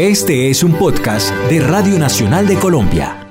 Este es un podcast de Radio Nacional de Colombia.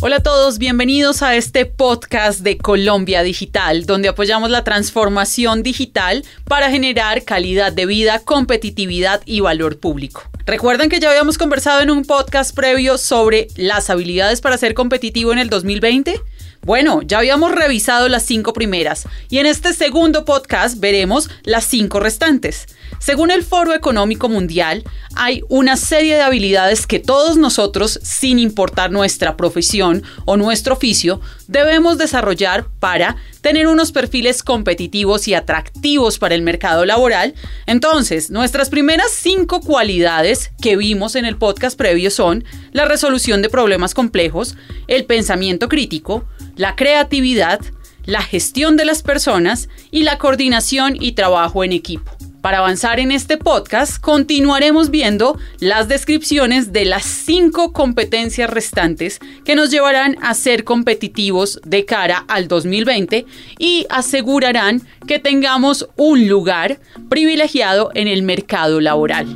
Hola a todos, bienvenidos a este podcast de Colombia Digital, donde apoyamos la transformación digital para generar calidad de vida, competitividad y valor público. Recuerden que ya habíamos conversado en un podcast previo sobre las habilidades para ser competitivo en el 2020. Bueno, ya habíamos revisado las cinco primeras y en este segundo podcast veremos las cinco restantes. Según el Foro Económico Mundial, hay una serie de habilidades que todos nosotros, sin importar nuestra profesión o nuestro oficio, debemos desarrollar para tener unos perfiles competitivos y atractivos para el mercado laboral. Entonces, nuestras primeras cinco cualidades que vimos en el podcast previo son la resolución de problemas complejos, el pensamiento crítico, la creatividad, la gestión de las personas y la coordinación y trabajo en equipo. Para avanzar en este podcast, continuaremos viendo las descripciones de las cinco competencias restantes que nos llevarán a ser competitivos de cara al 2020 y asegurarán que tengamos un lugar privilegiado en el mercado laboral.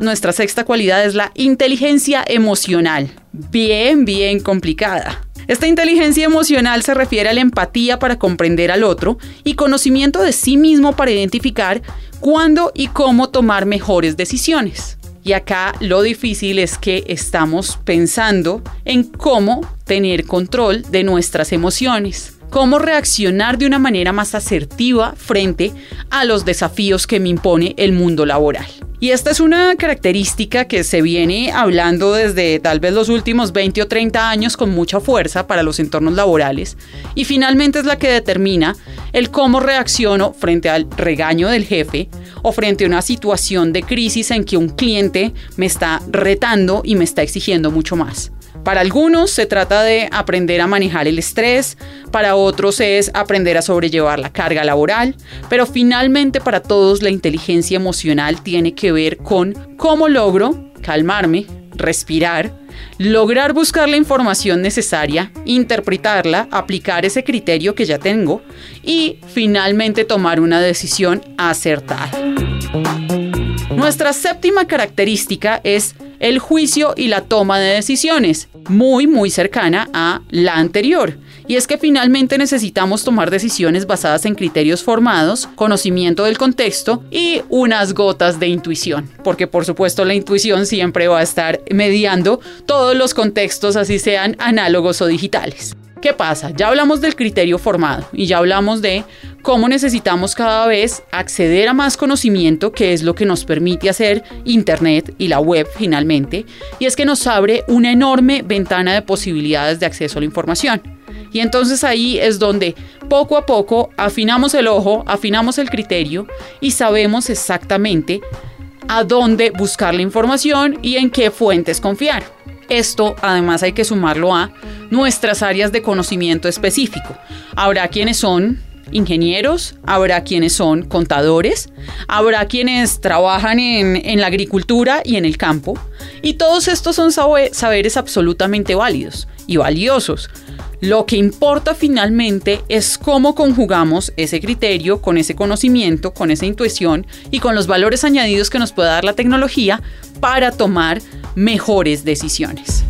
Nuestra sexta cualidad es la inteligencia emocional, bien, bien complicada. Esta inteligencia emocional se refiere a la empatía para comprender al otro y conocimiento de sí mismo para identificar cuándo y cómo tomar mejores decisiones. Y acá lo difícil es que estamos pensando en cómo tener control de nuestras emociones, cómo reaccionar de una manera más asertiva frente a los desafíos que me impone el mundo laboral. Y esta es una característica que se viene hablando desde tal vez los últimos 20 o 30 años con mucha fuerza para los entornos laborales y finalmente es la que determina el cómo reacciono frente al regaño del jefe o frente a una situación de crisis en que un cliente me está retando y me está exigiendo mucho más. Para algunos se trata de aprender a manejar el estrés, para otros es aprender a sobrellevar la carga laboral, pero finalmente para todos la inteligencia emocional tiene que ver con cómo logro calmarme, respirar, lograr buscar la información necesaria, interpretarla, aplicar ese criterio que ya tengo y finalmente tomar una decisión acertada. Nuestra séptima característica es el juicio y la toma de decisiones, muy muy cercana a la anterior. Y es que finalmente necesitamos tomar decisiones basadas en criterios formados, conocimiento del contexto y unas gotas de intuición. Porque por supuesto la intuición siempre va a estar mediando todos los contextos, así sean análogos o digitales. ¿Qué pasa? Ya hablamos del criterio formado y ya hablamos de cómo necesitamos cada vez acceder a más conocimiento, que es lo que nos permite hacer Internet y la web finalmente, y es que nos abre una enorme ventana de posibilidades de acceso a la información. Y entonces ahí es donde poco a poco afinamos el ojo, afinamos el criterio y sabemos exactamente a dónde buscar la información y en qué fuentes confiar. Esto además hay que sumarlo a nuestras áreas de conocimiento específico. Habrá quienes son ingenieros, habrá quienes son contadores, habrá quienes trabajan en, la agricultura y en el campo, y todos estos son saberes absolutamente válidos y valiosos. Lo que importa finalmente es cómo conjugamos ese criterio con ese conocimiento, con esa intuición y con los valores añadidos que nos puede dar la tecnología para tomar mejores decisiones.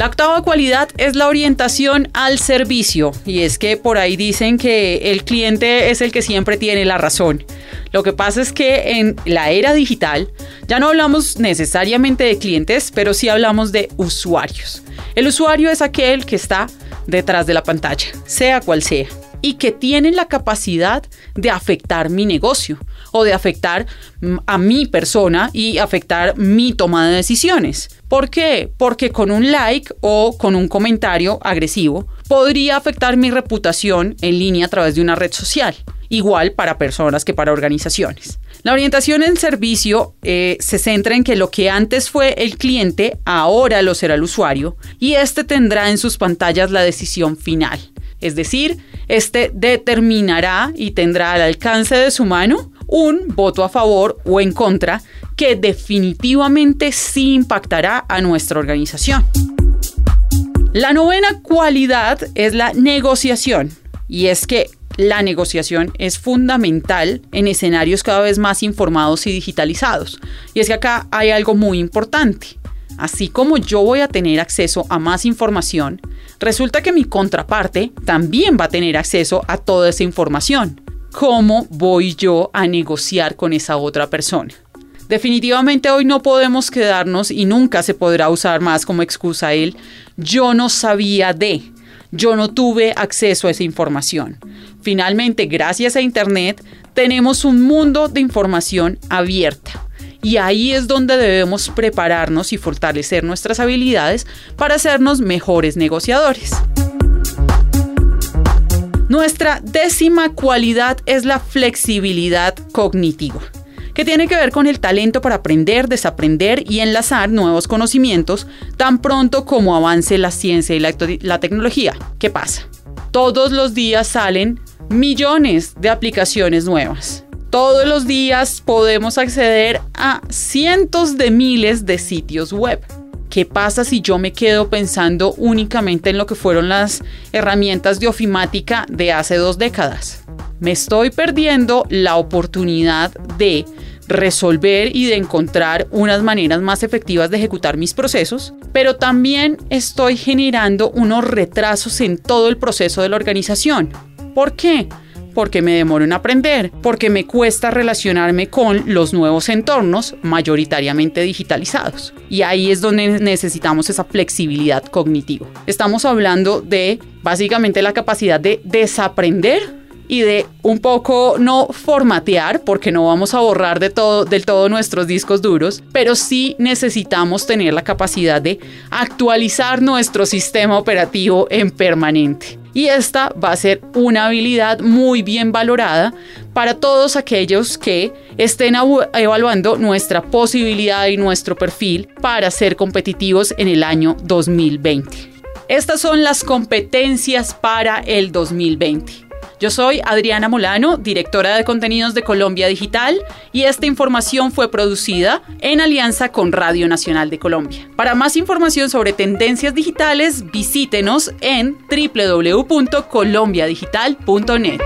La octava cualidad es la orientación al servicio y es que por ahí dicen que el cliente es el que siempre tiene la razón. Lo que pasa es que en la era digital ya no hablamos necesariamente de clientes, pero sí hablamos de usuarios. El usuario es aquel que está detrás de la pantalla, sea cual sea y que tienen la capacidad de afectar mi negocio o de afectar mm, a mi persona y afectar mi toma de decisiones. ¿Por qué? Porque con un like o con un comentario agresivo podría afectar mi reputación en línea a través de una red social, igual para personas que para organizaciones. La orientación en servicio eh, se centra en que lo que antes fue el cliente, ahora lo será el usuario, y este tendrá en sus pantallas la decisión final. Es decir, este determinará y tendrá al alcance de su mano un voto a favor o en contra que definitivamente sí impactará a nuestra organización. La novena cualidad es la negociación y es que la negociación es fundamental en escenarios cada vez más informados y digitalizados. Y es que acá hay algo muy importante. Así como yo voy a tener acceso a más información, resulta que mi contraparte también va a tener acceso a toda esa información. ¿Cómo voy yo a negociar con esa otra persona? Definitivamente hoy no podemos quedarnos y nunca se podrá usar más como excusa el yo no sabía de, yo no tuve acceso a esa información. Finalmente, gracias a Internet, tenemos un mundo de información abierta. Y ahí es donde debemos prepararnos y fortalecer nuestras habilidades para hacernos mejores negociadores. Nuestra décima cualidad es la flexibilidad cognitiva que tiene que ver con el talento para aprender, desaprender y enlazar nuevos conocimientos tan pronto como avance la ciencia y la, la tecnología. ¿Qué pasa? Todos los días salen millones de aplicaciones nuevas. Todos los días podemos acceder a cientos de miles de sitios web. ¿Qué pasa si yo me quedo pensando únicamente en lo que fueron las herramientas de ofimática de hace dos décadas? Me estoy perdiendo la oportunidad de resolver y de encontrar unas maneras más efectivas de ejecutar mis procesos, pero también estoy generando unos retrasos en todo el proceso de la organización. ¿Por qué? Porque me demoro en aprender, porque me cuesta relacionarme con los nuevos entornos mayoritariamente digitalizados. Y ahí es donde necesitamos esa flexibilidad cognitiva. Estamos hablando de básicamente la capacidad de desaprender y de un poco no formatear, porque no vamos a borrar de todo, del todo nuestros discos duros, pero sí necesitamos tener la capacidad de actualizar nuestro sistema operativo en permanente. Y esta va a ser una habilidad muy bien valorada para todos aquellos que estén evaluando nuestra posibilidad y nuestro perfil para ser competitivos en el año 2020. Estas son las competencias para el 2020. Yo soy Adriana Molano, directora de contenidos de Colombia Digital, y esta información fue producida en alianza con Radio Nacional de Colombia. Para más información sobre tendencias digitales, visítenos en www.colombiadigital.net.